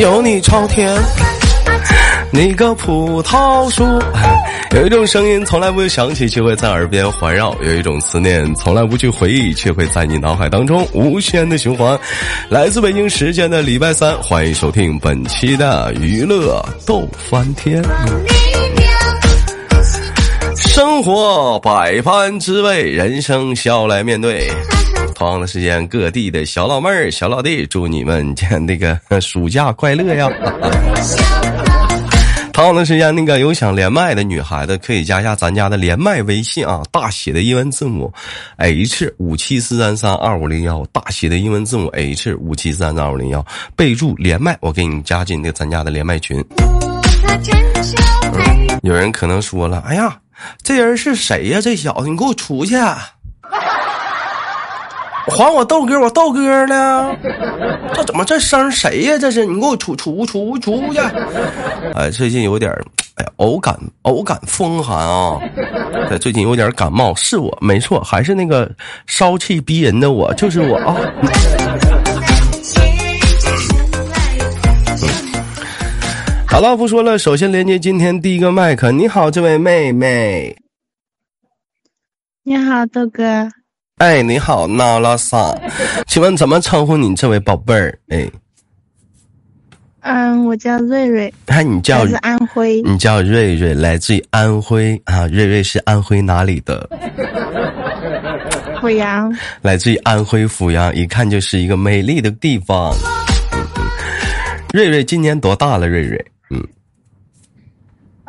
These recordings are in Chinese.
有你朝天。你个葡萄树，有一种声音从来不会响起，却会在耳边环绕；有一种思念从来不去回忆，却会在你脑海当中无限的循环。来自北京时间的礼拜三，欢迎收听本期的娱乐逗翻天。生活百般滋味，人生笑来面对。同样的时间，各地的小老妹儿、小老弟，祝你们那个 暑假快乐呀！同样的时间，那个有想连麦的女孩子可以加一下咱家的连麦微信啊，大写的英文字母 H 五七四三三二五零幺，大写的英文字母 H 五七四三三二五零幺，备注连麦，我给你加进那咱家的连麦群。有人可能说了，哎呀。这人是谁呀？这小子，你给我出去！还我豆哥，我豆哥呢？这怎么这声谁呀？这是你给我出出出出去！哎，最近有点哎呀，偶感偶感风寒啊！最近有点感冒，是我没错，还是那个骚气逼人的我，就是我啊！好了，不说了。首先连接今天第一个麦克。你好，这位妹妹。你好，豆哥。哎，你好，娜拉萨。请问怎么称呼你这位宝贝儿？哎。嗯，我叫瑞瑞。哎，你叫？来自安徽。你叫瑞瑞，来自于安徽啊。瑞瑞是安徽哪里的？阜阳。来自于安徽阜阳，一看就是一个美丽的地方。瑞瑞今年多大了？瑞瑞。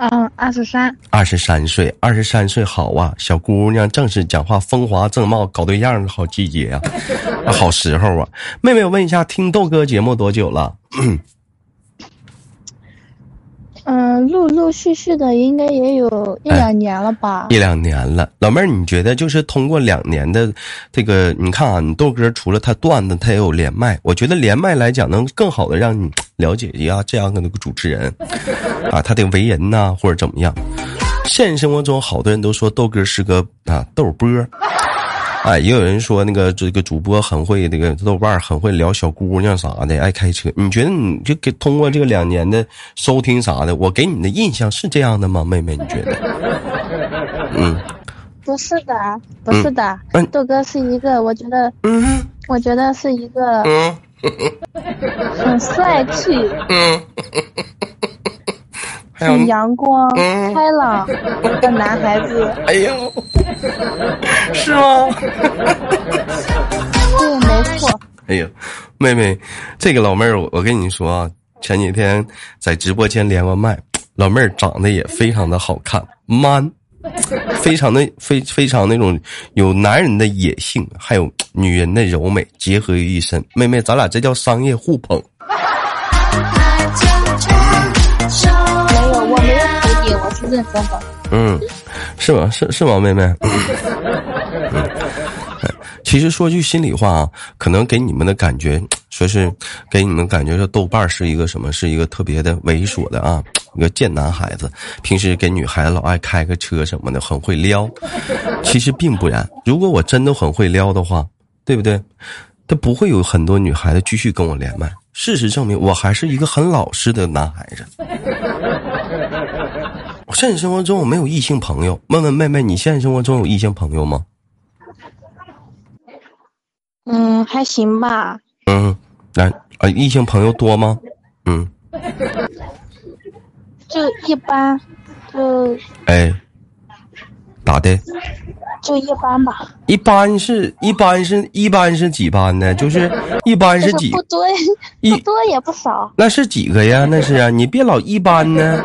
嗯，二十三，二十三岁，二十三岁好啊，小姑娘正是讲话风华正茂、搞对象的好季节啊，好时候啊！妹妹，我问一下，听豆哥节目多久了？嗯，陆陆续续的，应该也有一两年了吧？一两年了，老妹儿，你觉得就是通过两年的这个，你看啊，你豆哥除了他段子，他也有连麦，我觉得连麦来讲能更好的让你了解一下这样的那个主持人啊，他的为人呐，或者怎么样。现实生活中，好多人都说豆哥是个啊豆波。哎，也有人说那个这个主播很会，那个豆瓣很会聊小姑娘啥的，爱开车。你觉得你就给通过这个两年的收听啥的，我给你的印象是这样的吗，妹妹？你觉得？嗯，不是的，不是的。豆哥是一个，我觉得，嗯，我觉得是一个，嗯，很帅气。嗯。很阳光、开朗的男孩子。哎呦，是吗？对，没错。哎呦，妹妹，这个老妹儿，我我跟你说啊，前几天在直播间连过麦，老妹儿长得也非常的好看，man，非常的非非常那种有男人的野性，还有女人的柔美结合于一身。妹妹，咱俩这叫商业互捧。认真的，嗯，是吗？是是吗，妹妹？嗯，其实说句心里话啊，可能给你们的感觉，说是给你们感觉说豆瓣是一个什么？是一个特别的猥琐的啊，一个贱男孩子，平时给女孩子老爱开个车什么的，很会撩。其实并不然，如果我真的很会撩的话，对不对？他不会有很多女孩子继续跟我连麦。事实证明，我还是一个很老实的男孩子。现实生活中我没有异性朋友。问问妹妹，你现实生活中有异性朋友吗？嗯，还行吧。嗯，来啊，异性朋友多吗？嗯，就一般，就哎，咋的？就一般吧。一般是一般是一般是几班呢？就是一般是几？不多，不多也不少。那是几个呀？那是啊，你别老一般呢。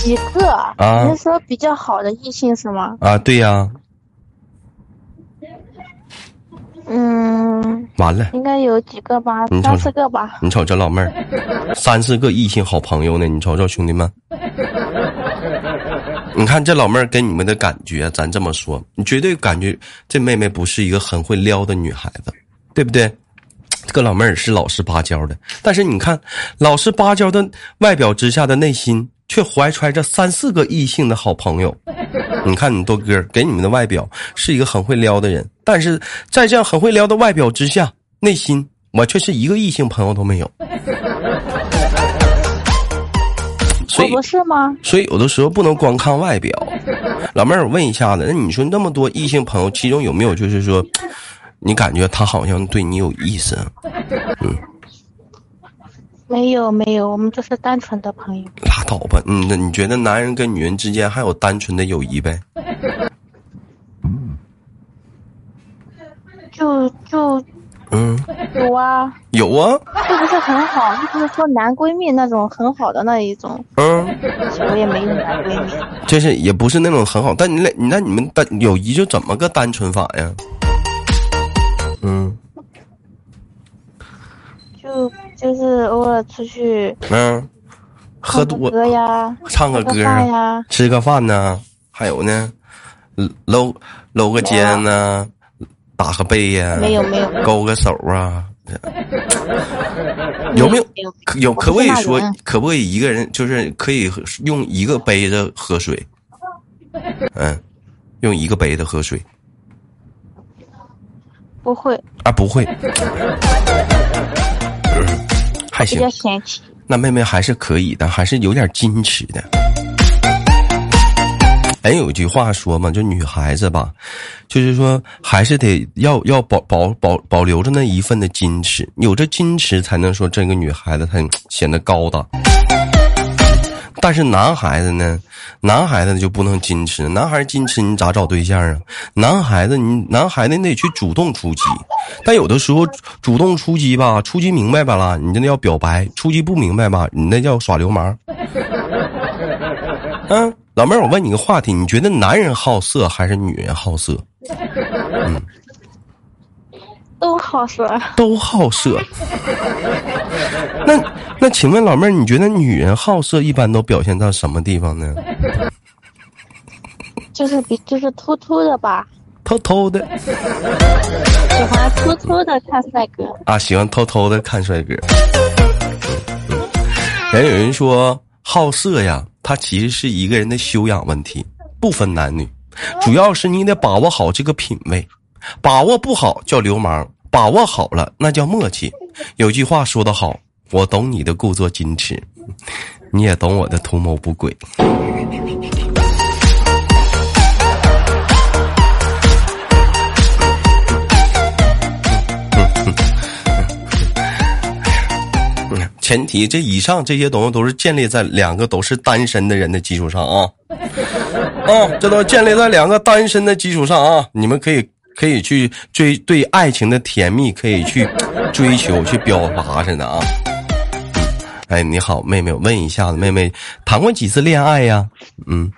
几个啊？你是说比较好的异性是吗？啊，对呀。嗯。完了。应该有几个吧？三四个吧。你瞅这老妹儿，三四个异性好朋友呢。你瞅瞅兄弟们，你看这老妹儿给你们的感觉，咱这么说，你绝对感觉这妹妹不是一个很会撩的女孩子，对不对？这个老妹儿是老实巴交的，但是你看，老实巴交的外表之下的内心。却怀揣着三四个异性的好朋友，你看你多哥给你们的外表是一个很会撩的人，但是在这样很会撩的外表之下，内心我却是一个异性朋友都没有。所以不是吗？所以有的时候不能光看外表。老妹儿，我问一下子，那你说那么多异性朋友，其中有没有就是说，你感觉他好像对你有意思？嗯。没有没有，我们就是单纯的朋友。拉倒吧，嗯，那你觉得男人跟女人之间还有单纯的友谊呗？就就嗯，有啊，有啊，是不是很好？就不是说男闺蜜那种很好的那一种。嗯，我也没有男闺蜜。就是也不是那种很好，但你俩，那你们单友谊就怎么个单纯法呀？嗯。就就是偶尔出去，嗯，喝多歌呀，唱个歌呀，吃个饭呢，还有呢，搂搂个肩呢，打个背呀，没有没有，勾个手啊，有没有？有可不可以说，可不可以一个人就是可以用一个杯子喝水？嗯，用一个杯子喝水？不会啊，不会。还行，那妹妹还是可以的，还是有点矜持的。哎，有句话说嘛，就女孩子吧，就是说还是得要要保保保保留着那一份的矜持，有着矜持才能说这个女孩子她显得高大。但是男孩子呢，男孩子就不能矜持。男孩矜持，你咋找对象啊？男孩子，你男孩子你得去主动出击。但有的时候主动出击吧，出击明白吧了，你那叫表白；出击不明白吧，你那叫耍流氓。嗯，老妹儿，我问你个话题，你觉得男人好色还是女人好色？嗯，都好色。都好色。那那，请问老妹儿，你觉得女人好色一般都表现在什么地方呢？就是比就是偷偷的吧。偷偷的。喜欢偷偷的看帅哥。啊，喜欢偷偷的看帅哥。人有人说好色呀，它其实是一个人的修养问题，不分男女，主要是你得把握好这个品味，把握不好叫流氓，把握好了那叫默契。有句话说得好。我懂你的故作矜持，你也懂我的图谋不轨。前提，这以上这些东西都是建立在两个都是单身的人的基础上啊，啊，这都建立在两个单身的基础上啊，你们可以可以去追对爱情的甜蜜，可以去追求去表达似的啊。哎，你好，妹妹，问一下子，妹妹谈过几次恋爱呀？嗯，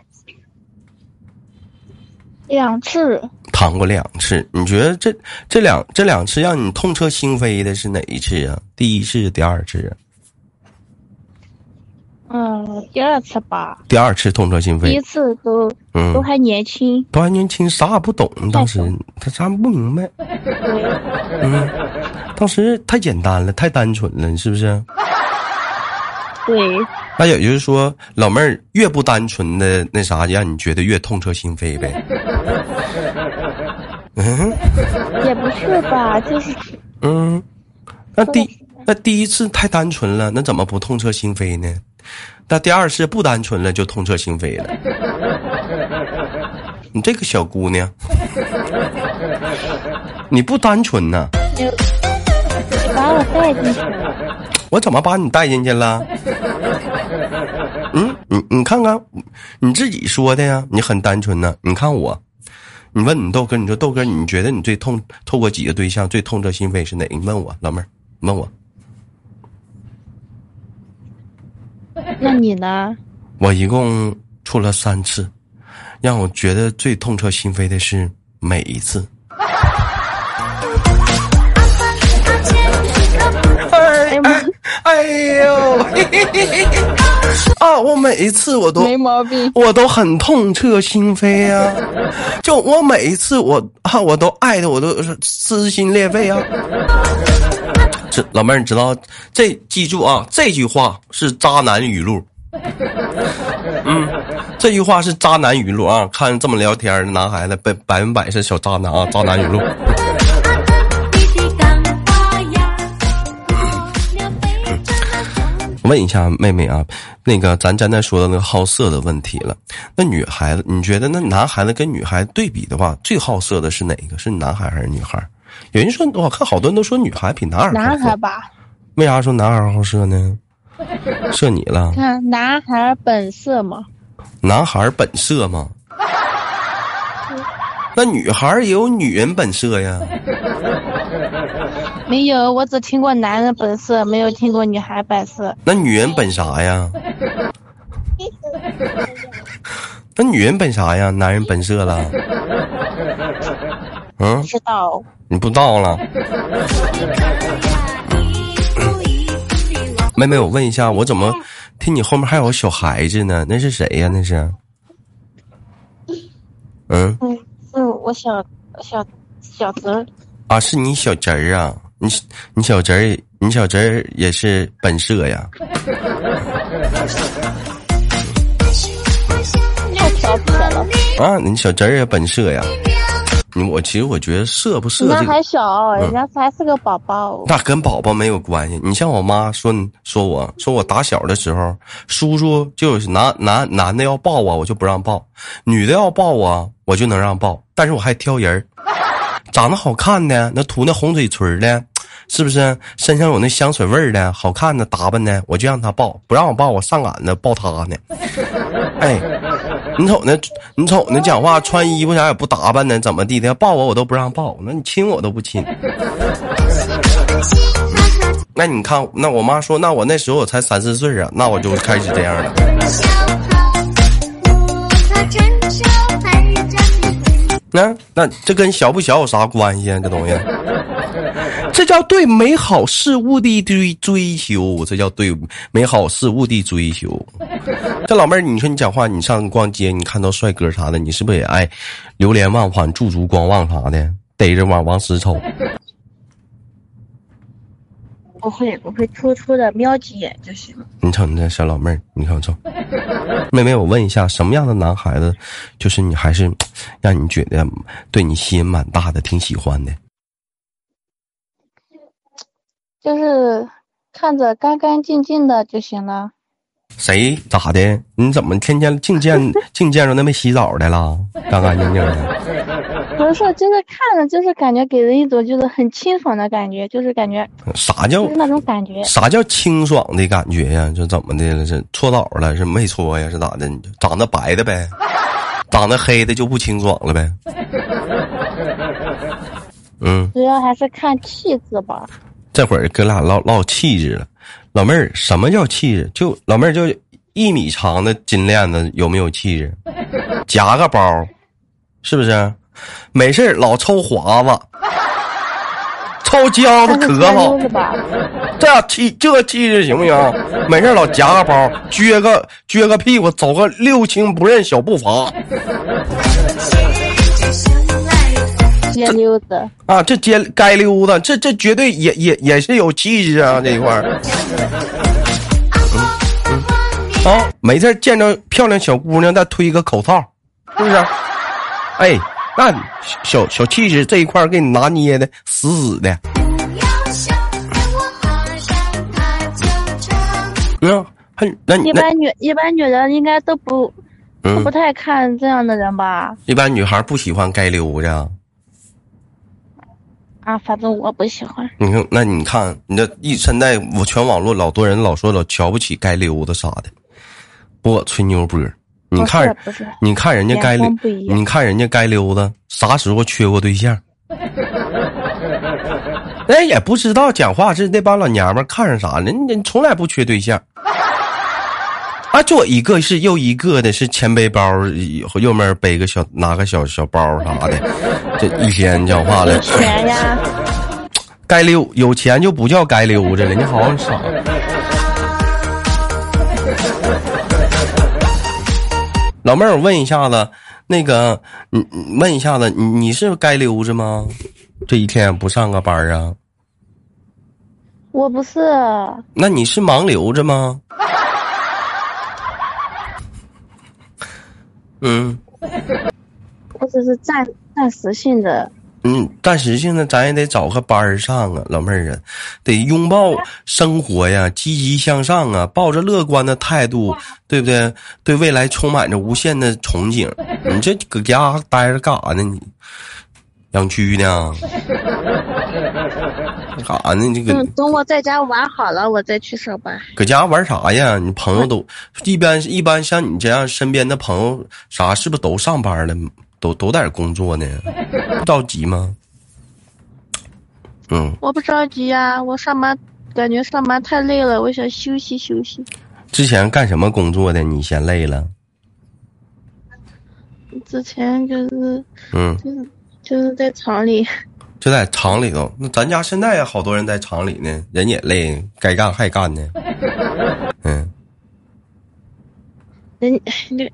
两次。谈过两次，你觉得这这两这两次让你痛彻心扉的是哪一次啊？第一次，第二次？嗯，第二次吧。第二次痛彻心扉。第一次都嗯都还年轻，都还年轻，啥也不懂，当时他啥不明白。嗯，当时太简单了，太单纯了，是不是？对，那也就是说，老妹儿越不单纯的那啥，让你觉得越痛彻心扉呗。嗯，也不是吧，就是嗯，那第那第一次太单纯了，那怎么不痛彻心扉呢？那第二次不单纯了，就痛彻心扉了。你这个小姑娘，你不单纯呐。你把我带进去了。我怎么把你带进去了？嗯，你你看看，你自己说的呀，你很单纯呢。你看我，你问你豆哥，你说豆哥，你觉得你最痛透过几个对象最痛彻心扉是哪？你问我老妹儿，问我。那你呢？我一共处了三次，让我觉得最痛彻心扉的是每一次。哎 呦，啊！我每一次我都没毛病，我都很痛彻心扉呀。就我每一次我啊，我都爱的我都撕心裂肺啊。这老妹儿，你知道这记住啊，这句话是渣男语录。嗯，这句话是渣男语录啊。看这么聊天的男孩子，百百分百是小渣男啊，渣男语录。问一下妹妹啊，那个咱刚才说的那个好色的问题了。那女孩子，你觉得那男孩子跟女孩子对比的话，最好色的是哪个？是男孩还是女孩？有人说，我看好多人都说女孩比男孩男孩吧？为啥说男孩好色呢？射你了？看男孩本色嘛。男孩本色吗？那女孩也有女人本色呀。没有，我只听过男人本色，没有听过女孩本色。那女人本啥呀？那女人本啥呀？男人本色了？嗯？不知道。你不知道了？妹妹，我问一下，我怎么听你后面还有小孩子呢？那是谁呀？那是？嗯？嗯，是我小小小侄儿。啊，是你小侄儿啊？你你小侄儿，你小侄儿也是本色呀？太调皮了！啊，你小侄儿也本色呀？你我其实我觉得色不色，人家还小，人家才是个宝宝。那跟宝宝没有关系。你像我妈说说我说我打小的时候，叔叔就是男男男的要抱我，我就不让抱；女的要抱我，我就能让抱。但是我还挑人。长得好看的，那涂那红嘴唇的，是不是身上有那香水味儿的，好看的打扮的，我就让他抱，不让我抱，我上赶着抱他呢。哎，你瞅那，你瞅那讲话穿衣服啥也不打扮呢，怎么地的？抱我我都不让抱，那你亲我都不亲。那你看，那我妈说，那我那时候我才三四岁啊，那我就开始这样了。那那这跟小不小有啥关系啊？这东西，这叫对美好事物的追追求，这叫对美好事物的追求。这老妹儿，你说你讲话，你上逛街，你看到帅哥啥的，你是不是也爱流连忘返、驻足观望啥的，逮着往往死瞅？不会，我会，偷偷的瞄几眼就行了。你瞅你这小老妹儿，你看瞅，妹妹，我问一下，什么样的男孩子，就是你还是让你觉得对你吸引蛮大的，挺喜欢的？就是看着干干净净的就行了。谁咋的？你怎么天天净见 净见着那没洗澡的了？干干净净的。不是，就是看着，就是感觉给人一种就是很清爽的感觉，就是感觉。啥叫？那种感觉。啥叫清爽的感觉呀？就怎么的了？是搓澡了？是没搓呀？是咋的？长得白的呗？长得黑的就不清爽了呗？嗯。主要还是看气质吧。这会儿哥俩唠唠气质了。老妹儿，什么叫气质？就老妹儿就一米长的金链子，有没有气质？夹个包，是不是？没事老抽华子，抽浆子咳嗽，这气这气质行不行？没事老夹个包，撅个撅个屁股，走个六亲不认小步伐。街溜子啊，这街街溜子，这这绝对也也也是有气质啊！这一块儿，啊，没事见着漂亮小姑娘再推个口哨，是不是？哎，那小小气质这一块给你拿捏的死死的。嗯，还那一般女一般女人应该都不都不太看这样的人吧？一般女孩不喜欢街溜子。啊，反正我不喜欢。你看，那你看，你这一现在我全网络老多人老说老瞧不起街溜子啥的，不吹牛波。你看，你看人家街溜，你看人家街溜子啥时候缺过对象？那，也不知道讲话是那帮老娘们看上啥了，你从来不缺对象。啊，就一个是又一个的，是前背包，右面背个小拿个小小包啥的，这一天讲话了。钱呀，该溜有钱就不叫该溜着了，你好傻。老妹儿，我问一下子，那个，你问一下子，你你是该溜着吗？这一天不上个班啊？我不是。那你是盲流着吗？嗯，我只是暂暂时性的嗯，暂时性的咱也得找个班儿上啊，老妹儿啊，得拥抱生活呀，积极向上啊，抱着乐观的态度，对不对？对未来充满着无限的憧憬。你这搁家待着干啥呢？你养蛆呢？干啥呢？这个等我在家玩好了，我再去上班。搁家玩啥呀？你朋友都一般一般，像你这样身边的朋友啥，是不是都上班了？都都在工作呢，不着急吗？嗯，我不着急呀，我上班感觉上班太累了，我想休息休息。之前干什么工作的？你嫌累了？之前就是嗯，就是就是在厂里，就在厂里头。那咱家现在也好多人在厂里呢，人也累，该干还干呢。嗯，人那。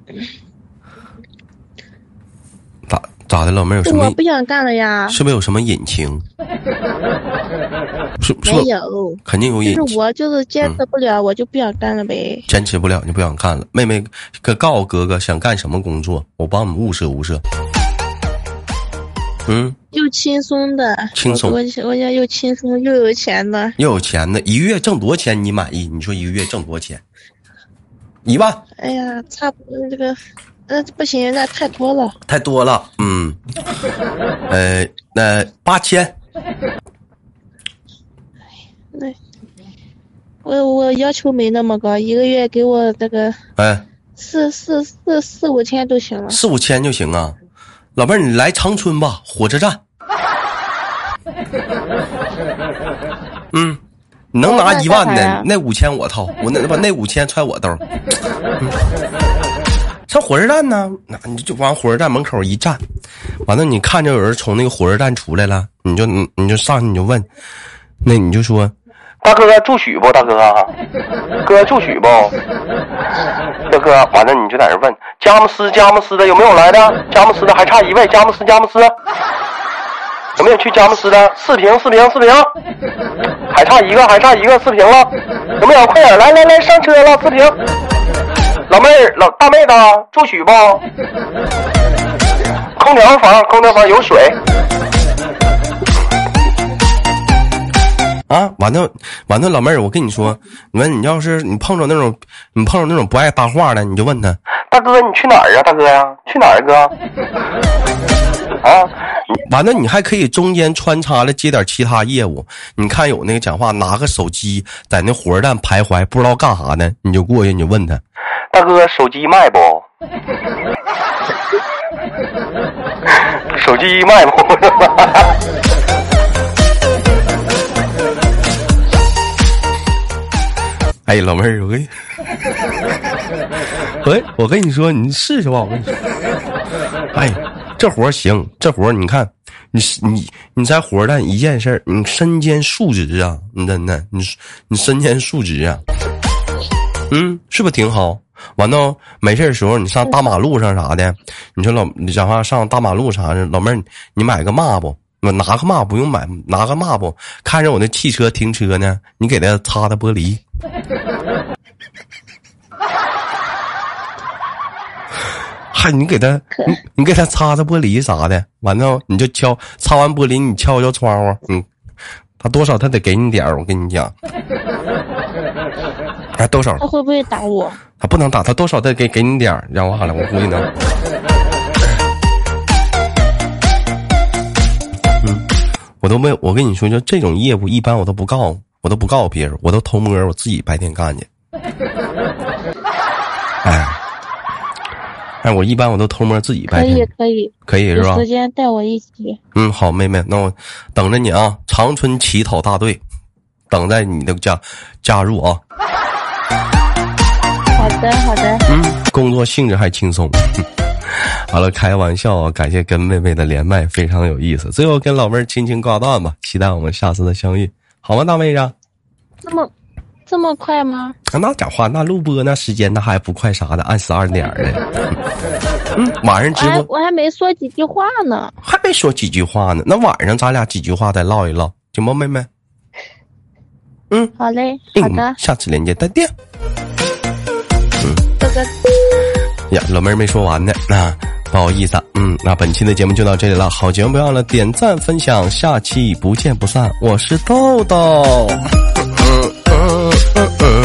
咋咋的，老妹儿有什么？我不想干了呀。是不是有什么隐情？是没有，肯定有隐。就是我就是坚持不了，我就不想干了呗。坚持不了就不想干了。妹妹，可告诉哥哥想干什么工作，我帮你们物色物色。嗯，又轻松的，轻松。我我家又轻松又有钱的，又有钱的，一个月挣多少钱你满意？你说一个月挣多少钱？一万。哎呀，差不多这个。那不行，那太多了。太多了，嗯，呃，那八千。那我我要求没那么高，一个月给我那个，哎，四四四四五千都行了。四五千就行啊，老妹儿，你来长春吧，火车站。嗯，你能拿一万的，那五千我掏，我那把那五千揣我兜。上火车站呢，那你就往火车站门口一站，完了你看着有人从那个火车站出来了，你就你你就上去你就问，那你就说，大哥住许不？大哥，哥住许不？大哥，完了你就在这问，佳木斯佳木斯的有没有来的？佳木斯的还差一位，佳木斯佳木斯，有没有去佳木斯的？四平四平四平，还差一个还差一个四平了，有没有？快点来来来上车了四平。老妹儿，老大妹子住许不？空调房，空调房有水。啊，完了完了，老妹儿，我跟你说，你问你要是你碰着那种你碰着那种不爱搭话的，你就问他，大哥你去哪儿啊？大哥呀，去哪儿哥？啊，完了，你还可以中间穿插了接点其他业务。你看有那个讲话拿个手机在那火车站徘徊，不知道干啥呢，你就过去你就问他。大哥，手机卖不？手机卖不？哎，老妹儿，我跟你，喂，我跟你说，你试试吧。我跟你说，哎，这活行，这活你看，你你你在火车站一件事儿，你身兼数职啊，你真的，你你身兼数职啊，嗯，是不是挺好？完了，没事的时候你上大马路上啥的，你说老你讲话上大马路啥的，老妹儿你买个抹布，我拿个抹布不用买，拿个抹布，看着我那汽车停车呢，你给他擦擦玻璃，还你给他你你给他擦擦玻璃啥的，完了你就敲擦完玻璃，你敲敲窗户，嗯，他多少他得给你点儿，我跟你讲。哎，多少？他会不会打我？他不能打，他多少得给给你点儿，让我好了，我估计能。我都没有，我跟你说，就这种业务，一般我都不告，我都不告诉别人，我都偷摸，我自己白天干去。哎，哎，我一般我都偷摸自己白天。可以可以可以是吧？时间带我一起。嗯，好，妹妹，那我等着你啊！长春乞讨大队，等待你的加加入啊。好的，好的。嗯，工作性质还轻松。好了，开玩笑啊！感谢跟妹妹的连麦，非常有意思。最后跟老妹儿轻轻挂断吧，期待我们下次的相遇，好吗，大妹子？那么这么快吗？那讲话，那录播那时间那还不快啥的，按十二点的。嗯，晚上直播我还没说几句话呢，还没说几句话呢。那晚上咱俩几句话再唠一唠，行吗，妹妹？嗯，好嘞，好的，下次连接再见。嗯，哥哥。呀老妹儿没说完呢那不好意思啊嗯那本期的节目就到这里了好节目不要了点赞分享下期不见不散我是豆豆。嗯嗯嗯嗯。嗯